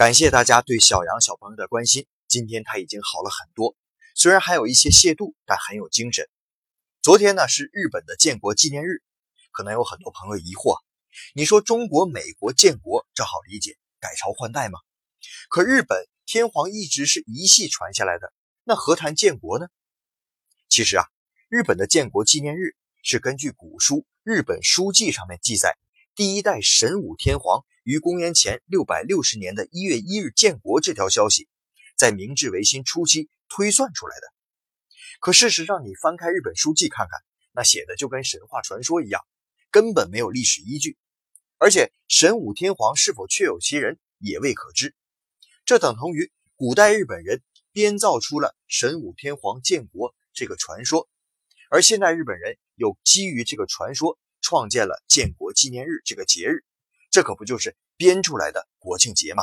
感谢大家对小杨小朋友的关心，今天他已经好了很多，虽然还有一些亵渎，但很有精神。昨天呢是日本的建国纪念日，可能有很多朋友疑惑，你说中国、美国建国这好理解，改朝换代吗？可日本天皇一直是一系传下来的，那何谈建国呢？其实啊，日本的建国纪念日是根据古书《日本书记》上面记载，第一代神武天皇。于公元前六百六十年的一月一日建国这条消息，在明治维新初期推算出来的。可事实上，你翻开日本书记看看，那写的就跟神话传说一样，根本没有历史依据。而且神武天皇是否确有其人也未可知。这等同于古代日本人编造出了神武天皇建国这个传说，而现代日本人又基于这个传说创建了建国纪念日这个节日。这可不就是编出来的国庆节吗？